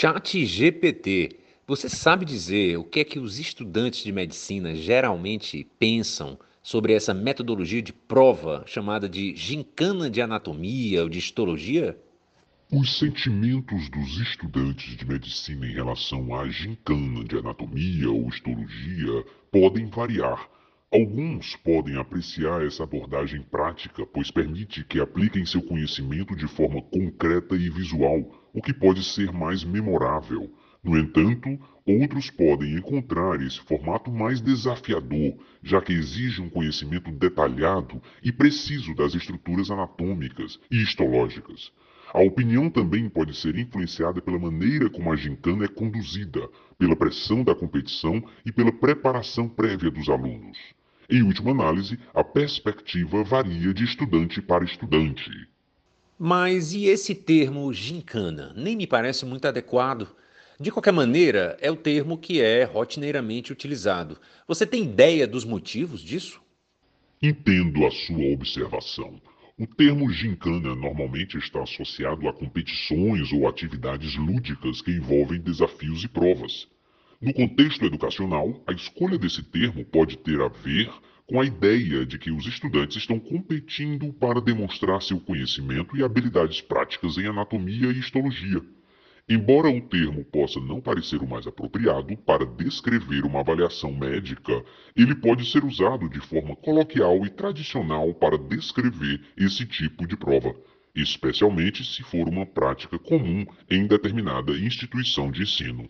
Chat GPT. Você sabe dizer o que é que os estudantes de medicina geralmente pensam sobre essa metodologia de prova chamada de gincana de anatomia ou de histologia? Os sentimentos dos estudantes de medicina em relação à gincana de anatomia ou histologia podem variar. Alguns podem apreciar essa abordagem prática, pois permite que apliquem seu conhecimento de forma concreta e visual, o que pode ser mais memorável. No entanto, outros podem encontrar esse formato mais desafiador, já que exige um conhecimento detalhado e preciso das estruturas anatômicas e histológicas. A opinião também pode ser influenciada pela maneira como a gincana é conduzida, pela pressão da competição e pela preparação prévia dos alunos. Em última análise, a perspectiva varia de estudante para estudante. Mas e esse termo gincana? Nem me parece muito adequado. De qualquer maneira, é o termo que é rotineiramente utilizado. Você tem ideia dos motivos disso? Entendo a sua observação. O termo gincana normalmente está associado a competições ou atividades lúdicas que envolvem desafios e provas. No contexto educacional, a escolha desse termo pode ter a ver com a ideia de que os estudantes estão competindo para demonstrar seu conhecimento e habilidades práticas em anatomia e histologia. Embora o termo possa não parecer o mais apropriado para descrever uma avaliação médica, ele pode ser usado de forma coloquial e tradicional para descrever esse tipo de prova, especialmente se for uma prática comum em determinada instituição de ensino.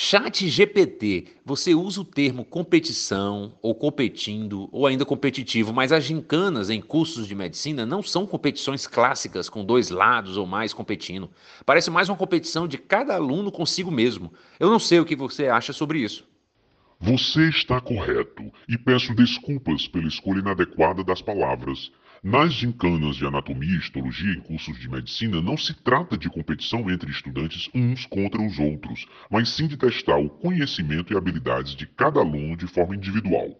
Chat GPT, você usa o termo competição, ou competindo, ou ainda competitivo, mas as gincanas em cursos de medicina não são competições clássicas com dois lados ou mais competindo. Parece mais uma competição de cada aluno consigo mesmo. Eu não sei o que você acha sobre isso. Você está correto e peço desculpas pela escolha inadequada das palavras. Nas gincanas de anatomia e histologia em cursos de medicina, não se trata de competição entre estudantes uns contra os outros, mas sim de testar o conhecimento e habilidades de cada aluno de forma individual.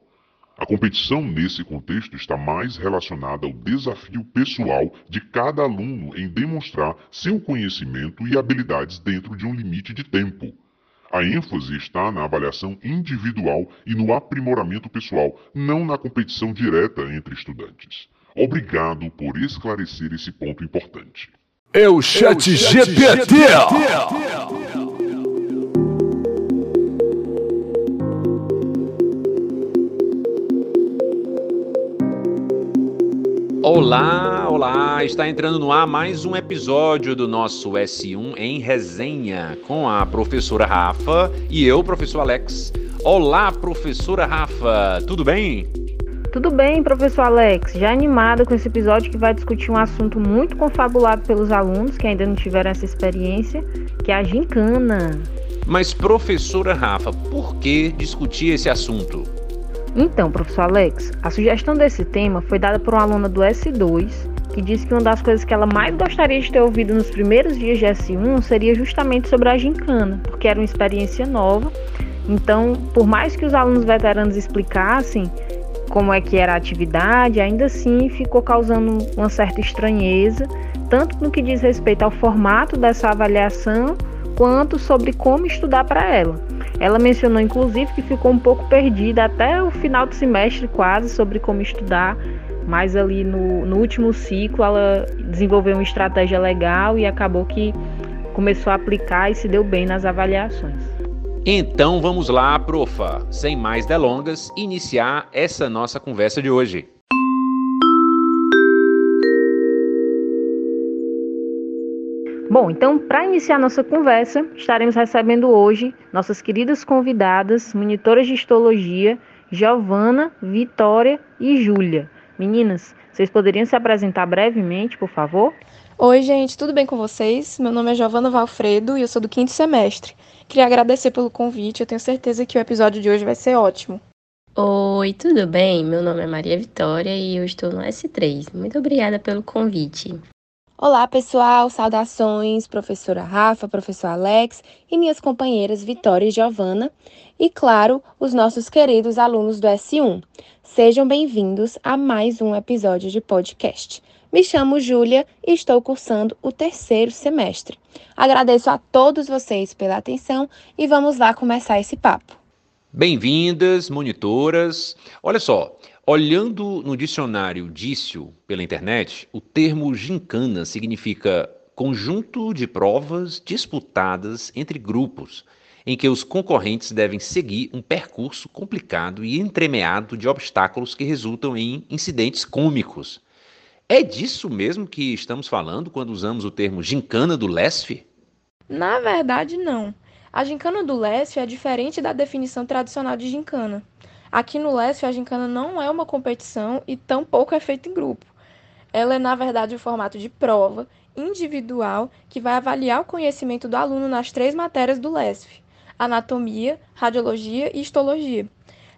A competição nesse contexto está mais relacionada ao desafio pessoal de cada aluno em demonstrar seu conhecimento e habilidades dentro de um limite de tempo. A ênfase está na avaliação individual e no aprimoramento pessoal, não na competição direta entre estudantes. Obrigado por esclarecer esse ponto importante. É o Chat, GPT. Olá, olá! Está entrando no ar mais um episódio do nosso S1 em resenha com a professora Rafa e eu, professor Alex. Olá, professora Rafa, tudo bem? Tudo bem, professor Alex? Já animada com esse episódio que vai discutir um assunto muito confabulado pelos alunos que ainda não tiveram essa experiência, que é a gincana. Mas, professora Rafa, por que discutir esse assunto? Então, professor Alex, a sugestão desse tema foi dada por uma aluna do S2 que disse que uma das coisas que ela mais gostaria de ter ouvido nos primeiros dias de S1 seria justamente sobre a gincana, porque era uma experiência nova. Então, por mais que os alunos veteranos explicassem, como é que era a atividade, ainda assim ficou causando uma certa estranheza, tanto no que diz respeito ao formato dessa avaliação, quanto sobre como estudar para ela. Ela mencionou inclusive que ficou um pouco perdida até o final do semestre quase sobre como estudar, mas ali no, no último ciclo ela desenvolveu uma estratégia legal e acabou que começou a aplicar e se deu bem nas avaliações. Então vamos lá, profa, sem mais delongas, iniciar essa nossa conversa de hoje. Bom, então, para iniciar nossa conversa, estaremos recebendo hoje nossas queridas convidadas, monitoras de histologia, Giovana, Vitória e Júlia. Meninas, vocês poderiam se apresentar brevemente, por favor? Oi, gente, tudo bem com vocês? Meu nome é Giovana Valfredo e eu sou do quinto semestre. Queria agradecer pelo convite, eu tenho certeza que o episódio de hoje vai ser ótimo. Oi, tudo bem? Meu nome é Maria Vitória e eu estou no S3. Muito obrigada pelo convite. Olá, pessoal, saudações, professora Rafa, professor Alex e minhas companheiras Vitória e Giovana, e claro, os nossos queridos alunos do S1. Sejam bem-vindos a mais um episódio de podcast. Me chamo Júlia e estou cursando o terceiro semestre. Agradeço a todos vocês pela atenção e vamos lá começar esse papo. Bem-vindas, monitoras. Olha só, olhando no dicionário Dício pela internet, o termo gincana significa conjunto de provas disputadas entre grupos, em que os concorrentes devem seguir um percurso complicado e entremeado de obstáculos que resultam em incidentes cômicos. É disso mesmo que estamos falando quando usamos o termo gincana do LESF? Na verdade, não. A gincana do LESF é diferente da definição tradicional de gincana. Aqui no LESF, a gincana não é uma competição e tampouco é feita em grupo. Ela é, na verdade, o formato de prova individual que vai avaliar o conhecimento do aluno nas três matérias do LESF: anatomia, radiologia e histologia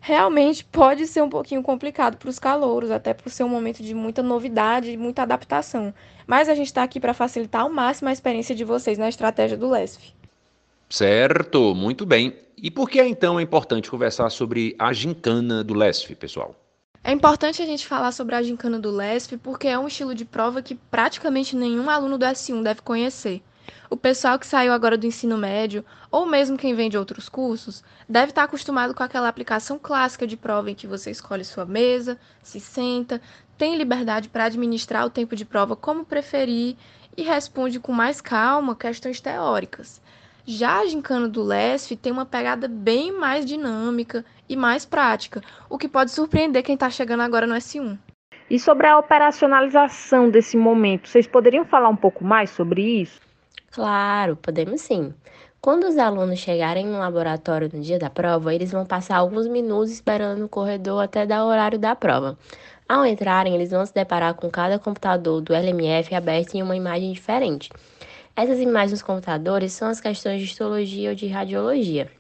realmente pode ser um pouquinho complicado para os calouros, até por ser um momento de muita novidade e muita adaptação. Mas a gente está aqui para facilitar ao máximo a experiência de vocês na estratégia do LESF. Certo, muito bem. E por que então é importante conversar sobre a gincana do LESF, pessoal? É importante a gente falar sobre a gincana do LESF porque é um estilo de prova que praticamente nenhum aluno do S1 deve conhecer. O pessoal que saiu agora do ensino médio, ou mesmo quem vem de outros cursos, deve estar acostumado com aquela aplicação clássica de prova em que você escolhe sua mesa, se senta, tem liberdade para administrar o tempo de prova como preferir e responde com mais calma questões teóricas. Já a gincana do LESF tem uma pegada bem mais dinâmica e mais prática, o que pode surpreender quem está chegando agora no S1. E sobre a operacionalização desse momento, vocês poderiam falar um pouco mais sobre isso? Claro, podemos sim. Quando os alunos chegarem no laboratório no dia da prova, eles vão passar alguns minutos esperando no corredor até dar o horário da prova. Ao entrarem, eles vão se deparar com cada computador do LMF aberto em uma imagem diferente. Essas imagens dos computadores são as questões de histologia ou de radiologia.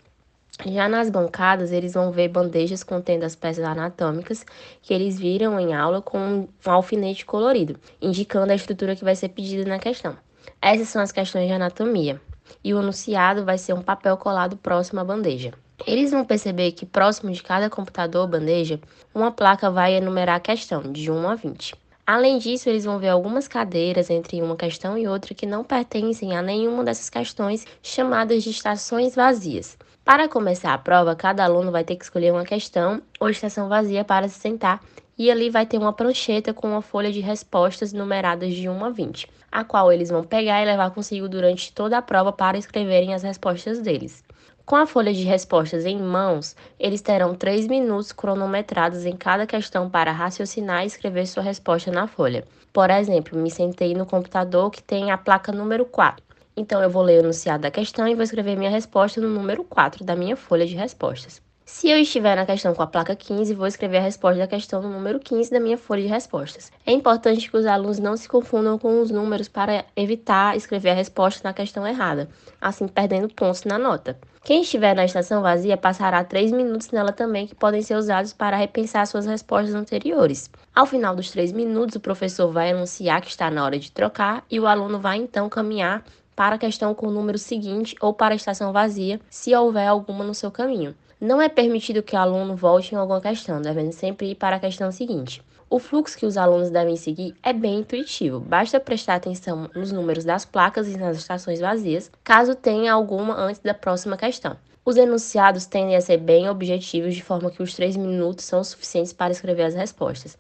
Já nas bancadas, eles vão ver bandejas contendo as peças anatômicas que eles viram em aula com um alfinete colorido, indicando a estrutura que vai ser pedida na questão. Essas são as questões de anatomia. E o anunciado vai ser um papel colado próximo à bandeja. Eles vão perceber que próximo de cada computador ou bandeja, uma placa vai enumerar a questão, de 1 a 20. Além disso, eles vão ver algumas cadeiras entre uma questão e outra que não pertencem a nenhuma dessas questões, chamadas de estações vazias. Para começar a prova, cada aluno vai ter que escolher uma questão ou estação vazia para se sentar e ali vai ter uma prancheta com uma folha de respostas numeradas de 1 a 20, a qual eles vão pegar e levar consigo durante toda a prova para escreverem as respostas deles. Com a folha de respostas em mãos, eles terão 3 minutos cronometrados em cada questão para raciocinar e escrever sua resposta na folha. Por exemplo, me sentei no computador que tem a placa número 4. Então, eu vou ler o enunciado da questão e vou escrever minha resposta no número 4 da minha folha de respostas. Se eu estiver na questão com a placa 15, vou escrever a resposta da questão no número 15 da minha folha de respostas. É importante que os alunos não se confundam com os números para evitar escrever a resposta na questão errada, assim perdendo pontos na nota. Quem estiver na estação vazia passará 3 minutos nela também, que podem ser usados para repensar suas respostas anteriores. Ao final dos 3 minutos, o professor vai anunciar que está na hora de trocar e o aluno vai então caminhar para a questão com o número seguinte ou para a estação vazia, se houver alguma no seu caminho. Não é permitido que o aluno volte em alguma questão, devendo sempre ir para a questão seguinte. O fluxo que os alunos devem seguir é bem intuitivo, basta prestar atenção nos números das placas e nas estações vazias, caso tenha alguma antes da próxima questão. Os enunciados tendem a ser bem objetivos, de forma que os três minutos são suficientes para escrever as respostas.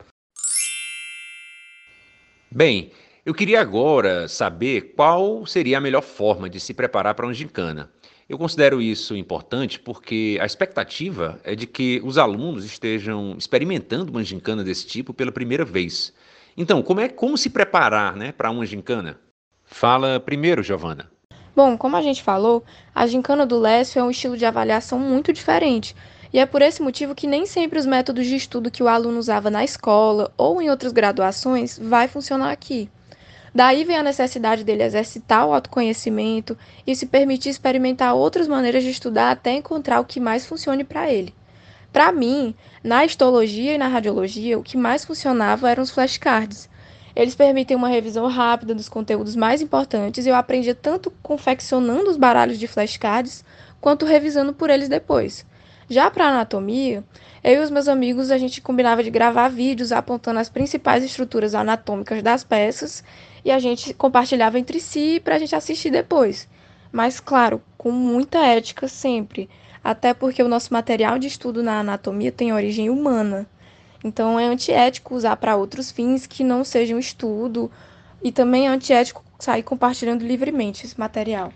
Bem, eu queria agora saber qual seria a melhor forma de se preparar para uma gincana. Eu considero isso importante porque a expectativa é de que os alunos estejam experimentando uma gincana desse tipo pela primeira vez. Então, como é como se preparar, né, para uma gincana? Fala primeiro, Giovana. Bom, como a gente falou, a gincana do Lécio é um estilo de avaliação muito diferente. E é por esse motivo que nem sempre os métodos de estudo que o aluno usava na escola ou em outras graduações vai funcionar aqui. Daí vem a necessidade dele exercitar o autoconhecimento e se permitir experimentar outras maneiras de estudar até encontrar o que mais funcione para ele. Para mim, na histologia e na radiologia, o que mais funcionava eram os flashcards. Eles permitem uma revisão rápida dos conteúdos mais importantes e eu aprendia tanto confeccionando os baralhos de flashcards quanto revisando por eles depois. Já para anatomia, eu e os meus amigos a gente combinava de gravar vídeos apontando as principais estruturas anatômicas das peças e a gente compartilhava entre si para a gente assistir depois. Mas claro, com muita ética sempre, até porque o nosso material de estudo na anatomia tem origem humana. Então é antiético usar para outros fins que não sejam estudo e também é antiético sair compartilhando livremente esse material.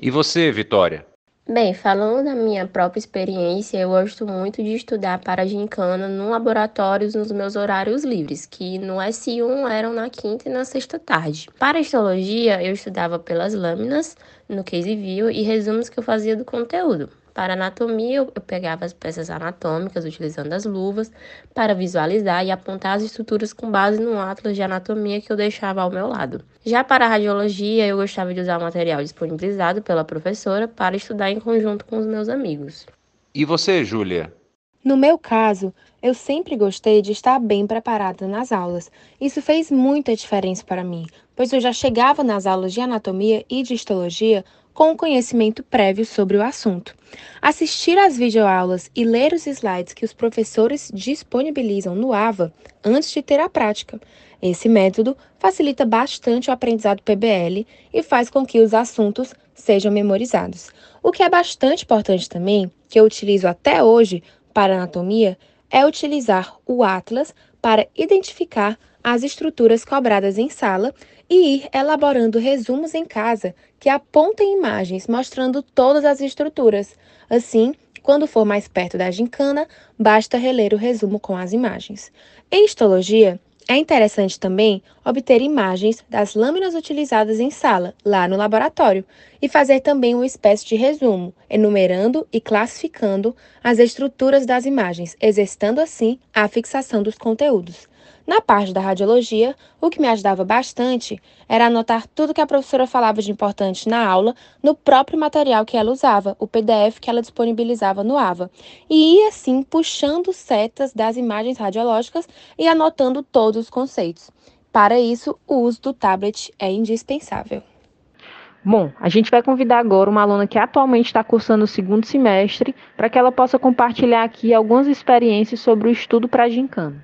E você, Vitória? Bem, falando da minha própria experiência, eu gosto muito de estudar para gincana no laboratórios nos meus horários livres, que no S1 eram na quinta e na sexta tarde. Para histologia, eu estudava pelas lâminas, no case view e resumos que eu fazia do conteúdo. Para anatomia, eu pegava as peças anatômicas utilizando as luvas para visualizar e apontar as estruturas com base no atlas de anatomia que eu deixava ao meu lado. Já para a radiologia, eu gostava de usar o material disponibilizado pela professora para estudar em conjunto com os meus amigos. E você, Júlia? No meu caso, eu sempre gostei de estar bem preparada nas aulas. Isso fez muita diferença para mim, pois eu já chegava nas aulas de anatomia e de histologia com conhecimento prévio sobre o assunto. Assistir às videoaulas e ler os slides que os professores disponibilizam no AVA antes de ter a prática. Esse método facilita bastante o aprendizado PBL e faz com que os assuntos sejam memorizados. O que é bastante importante também, que eu utilizo até hoje para anatomia, é utilizar o Atlas para identificar as estruturas cobradas em sala e ir elaborando resumos em casa que apontem imagens mostrando todas as estruturas. Assim, quando for mais perto da gincana, basta reler o resumo com as imagens. Em histologia, é interessante também obter imagens das lâminas utilizadas em sala, lá no laboratório, e fazer também uma espécie de resumo, enumerando e classificando as estruturas das imagens, exercitando assim a fixação dos conteúdos. Na parte da radiologia, o que me ajudava bastante era anotar tudo que a professora falava de importante na aula no próprio material que ela usava, o PDF que ela disponibilizava no AVA, e ia assim puxando setas das imagens radiológicas e anotando todos os conceitos. Para isso, o uso do tablet é indispensável. Bom, a gente vai convidar agora uma aluna que atualmente está cursando o segundo semestre para que ela possa compartilhar aqui algumas experiências sobre o estudo para a gincana.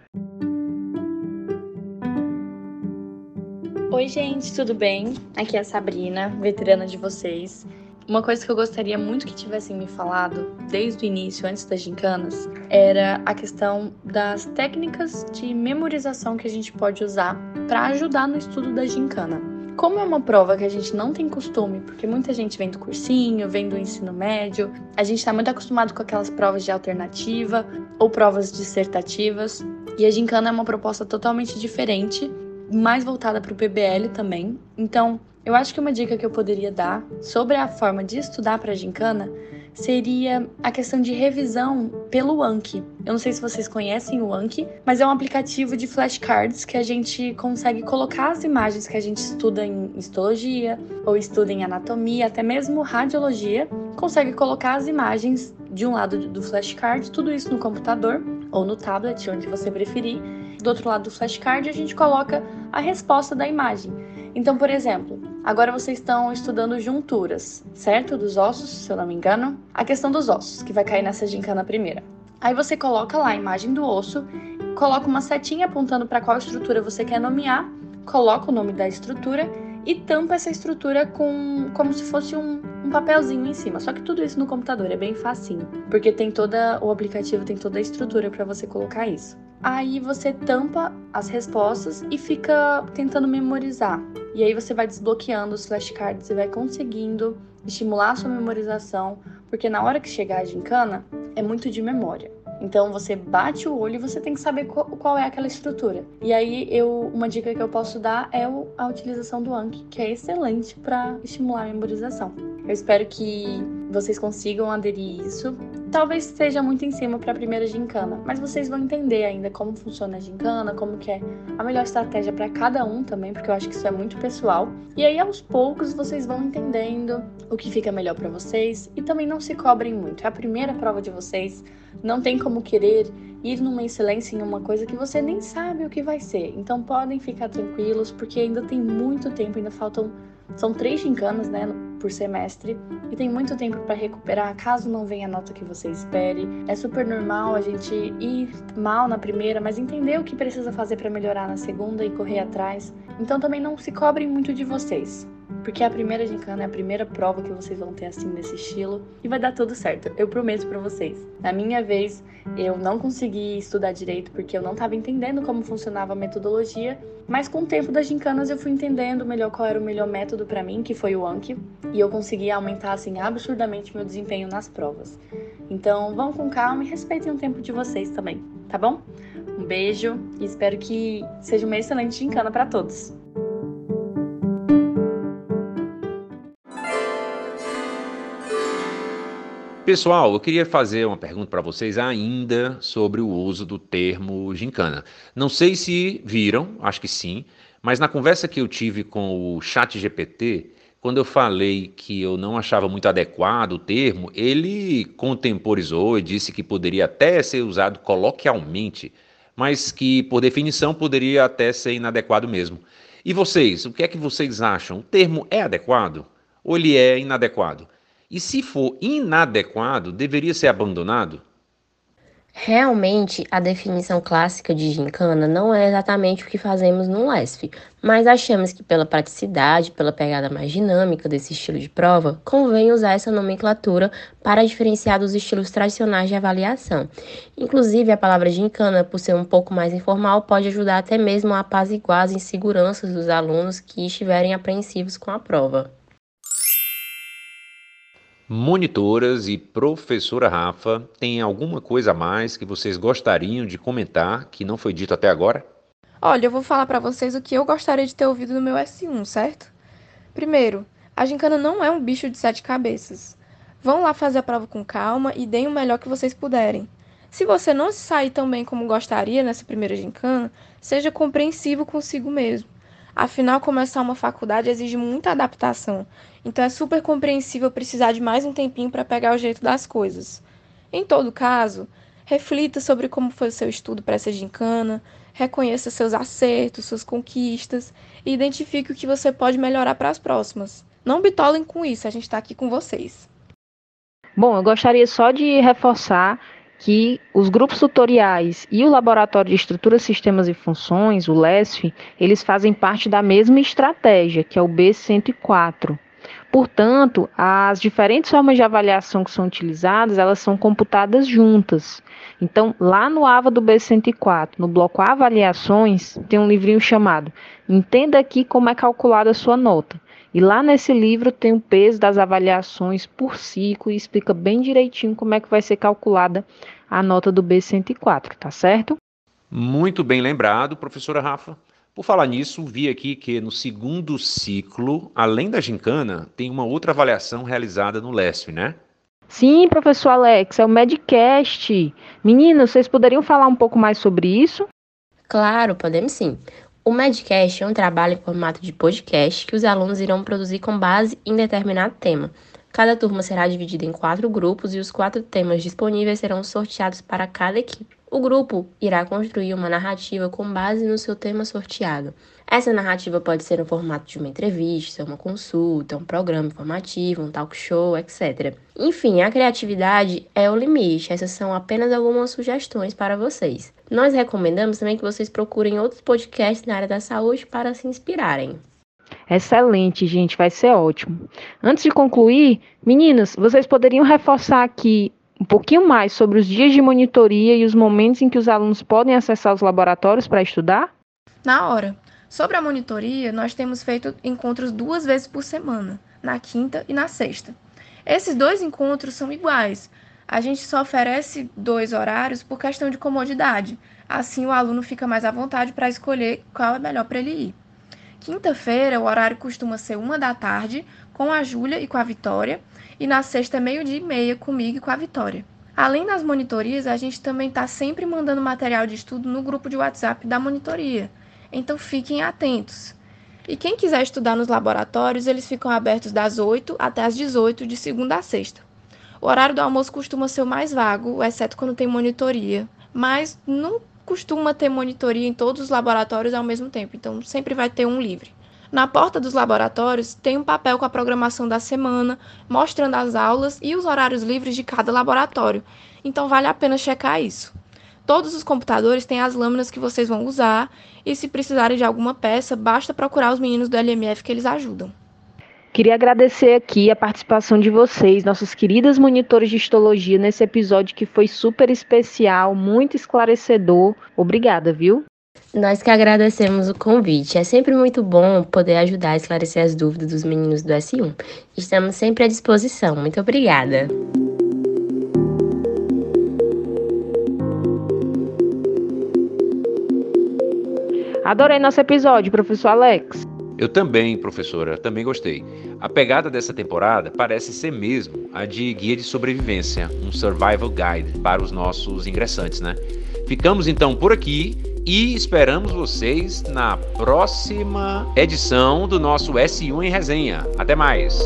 Oi, gente, tudo bem? Aqui é a Sabrina, veterana de vocês. Uma coisa que eu gostaria muito que tivessem me falado desde o início, antes das gincanas, era a questão das técnicas de memorização que a gente pode usar para ajudar no estudo da gincana. Como é uma prova que a gente não tem costume, porque muita gente vem do cursinho, vem do ensino médio, a gente está muito acostumado com aquelas provas de alternativa ou provas dissertativas, e a gincana é uma proposta totalmente diferente mais voltada para o PBL também. Então, eu acho que uma dica que eu poderia dar sobre a forma de estudar para gincana seria a questão de revisão pelo Anki. Eu não sei se vocês conhecem o Anki, mas é um aplicativo de flashcards que a gente consegue colocar as imagens que a gente estuda em histologia ou estuda em anatomia, até mesmo radiologia, consegue colocar as imagens de um lado do flashcard, tudo isso no computador ou no tablet, onde você preferir do outro lado do flashcard, a gente coloca a resposta da imagem. Então, por exemplo, agora vocês estão estudando junturas, certo? Dos ossos, se eu não me engano. A questão dos ossos, que vai cair nessa gincana primeira. Aí você coloca lá a imagem do osso, coloca uma setinha apontando para qual estrutura você quer nomear, coloca o nome da estrutura e tampa essa estrutura com como se fosse um, um papelzinho em cima. Só que tudo isso no computador é bem facinho, porque tem toda o aplicativo tem toda a estrutura para você colocar isso. Aí você tampa as respostas e fica tentando memorizar. E aí você vai desbloqueando os flashcards e vai conseguindo estimular a sua memorização, porque na hora que chegar a gincana é muito de memória. Então você bate o olho e você tem que saber qual, é aquela estrutura. E aí eu uma dica que eu posso dar é a utilização do Anki, que é excelente para estimular a memorização. Eu espero que vocês consigam aderir isso. Talvez seja muito em cima para a primeira gincana, mas vocês vão entender ainda como funciona a gincana, como que é a melhor estratégia para cada um também, porque eu acho que isso é muito pessoal. E aí aos poucos vocês vão entendendo o que fica melhor para vocês e também não se cobrem muito. É a primeira prova de vocês, não tem como querer ir numa excelência em uma coisa que você nem sabe o que vai ser. Então podem ficar tranquilos, porque ainda tem muito tempo, ainda faltam São três gincanas, né, por semestre, e tem muito tempo para recuperar caso não venha a nota que você espere. É super normal a gente ir mal na primeira, mas entender o que precisa fazer para melhorar na segunda e correr atrás. Então também não se cobrem muito de vocês. Porque a primeira gincana é a primeira prova que vocês vão ter assim nesse estilo e vai dar tudo certo, eu prometo para vocês. Na minha vez, eu não consegui estudar direito porque eu não estava entendendo como funcionava a metodologia, mas com o tempo das gincanas eu fui entendendo melhor qual era o melhor método para mim, que foi o Anki, e eu consegui aumentar assim absurdamente meu desempenho nas provas. Então, vão com calma e respeitem o tempo de vocês também, tá bom? Um beijo e espero que seja uma excelente gincana para todos. Pessoal, eu queria fazer uma pergunta para vocês ainda sobre o uso do termo gincana. Não sei se viram, acho que sim, mas na conversa que eu tive com o Chat GPT, quando eu falei que eu não achava muito adequado o termo, ele contemporizou e disse que poderia até ser usado coloquialmente, mas que por definição poderia até ser inadequado mesmo. E vocês, o que é que vocês acham? O termo é adequado ou ele é inadequado? E se for inadequado, deveria ser abandonado? Realmente, a definição clássica de gincana não é exatamente o que fazemos no LESF, mas achamos que pela praticidade, pela pegada mais dinâmica desse estilo de prova, convém usar essa nomenclatura para diferenciar dos estilos tradicionais de avaliação. Inclusive, a palavra gincana, por ser um pouco mais informal, pode ajudar até mesmo a apaziguar as inseguranças dos alunos que estiverem apreensivos com a prova. Monitoras e professora Rafa, tem alguma coisa a mais que vocês gostariam de comentar que não foi dito até agora? Olha, eu vou falar para vocês o que eu gostaria de ter ouvido no meu S1, certo? Primeiro, a gincana não é um bicho de sete cabeças. Vão lá fazer a prova com calma e deem o melhor que vocês puderem. Se você não se sair tão bem como gostaria nessa primeira gincana, seja compreensivo consigo mesmo. Afinal, começar uma faculdade exige muita adaptação, então é super compreensível precisar de mais um tempinho para pegar o jeito das coisas. Em todo caso, reflita sobre como foi o seu estudo para essa gincana, reconheça seus acertos, suas conquistas e identifique o que você pode melhorar para as próximas. Não bitolem com isso, a gente está aqui com vocês. Bom, eu gostaria só de reforçar que os grupos tutoriais e o Laboratório de Estruturas, Sistemas e Funções, o LESF, eles fazem parte da mesma estratégia, que é o B104. Portanto, as diferentes formas de avaliação que são utilizadas, elas são computadas juntas. Então, lá no AVA do B104, no bloco Avaliações, tem um livrinho chamado Entenda aqui como é calculada a sua nota. E lá nesse livro tem o peso das avaliações por ciclo e explica bem direitinho como é que vai ser calculada a nota do B104, tá certo? Muito bem lembrado, professora Rafa. Por falar nisso, vi aqui que no segundo ciclo, além da gincana, tem uma outra avaliação realizada no LESF, né? Sim, professor Alex, é o Medcast. Meninas, vocês poderiam falar um pouco mais sobre isso? Claro, podemos sim. O Medcast é um trabalho em formato de podcast que os alunos irão produzir com base em determinado tema. Cada turma será dividida em quatro grupos e os quatro temas disponíveis serão sorteados para cada equipe. O grupo irá construir uma narrativa com base no seu tema sorteado. Essa narrativa pode ser no formato de uma entrevista, uma consulta, um programa informativo, um talk show, etc. Enfim, a criatividade é o limite. Essas são apenas algumas sugestões para vocês. Nós recomendamos também que vocês procurem outros podcasts na área da saúde para se inspirarem. Excelente, gente, vai ser ótimo. Antes de concluir, meninas, vocês poderiam reforçar aqui um pouquinho mais sobre os dias de monitoria e os momentos em que os alunos podem acessar os laboratórios para estudar? Na hora. Sobre a monitoria, nós temos feito encontros duas vezes por semana, na quinta e na sexta. Esses dois encontros são iguais. A gente só oferece dois horários por questão de comodidade. Assim, o aluno fica mais à vontade para escolher qual é melhor para ele ir. Quinta-feira, o horário costuma ser uma da tarde, com a Júlia e com a Vitória, e na sexta, meio-dia e meia, comigo e com a Vitória. Além das monitorias, a gente também está sempre mandando material de estudo no grupo de WhatsApp da monitoria. Então fiquem atentos. E quem quiser estudar nos laboratórios, eles ficam abertos das 8 até as 18, de segunda a sexta. O horário do almoço costuma ser o mais vago, exceto quando tem monitoria, mas não costuma ter monitoria em todos os laboratórios ao mesmo tempo, então sempre vai ter um livre. Na porta dos laboratórios tem um papel com a programação da semana, mostrando as aulas e os horários livres de cada laboratório. Então vale a pena checar isso. Todos os computadores têm as lâminas que vocês vão usar e se precisarem de alguma peça, basta procurar os meninos do LMF que eles ajudam. Queria agradecer aqui a participação de vocês, nossos queridas monitores de histologia, nesse episódio que foi super especial, muito esclarecedor. Obrigada, viu? Nós que agradecemos o convite. É sempre muito bom poder ajudar a esclarecer as dúvidas dos meninos do S1. Estamos sempre à disposição. Muito obrigada. Adorei nosso episódio, professor Alex. Eu também, professora, também gostei. A pegada dessa temporada parece ser mesmo a de guia de sobrevivência, um survival guide para os nossos ingressantes, né? Ficamos então por aqui e esperamos vocês na próxima edição do nosso S1 em Resenha. Até mais!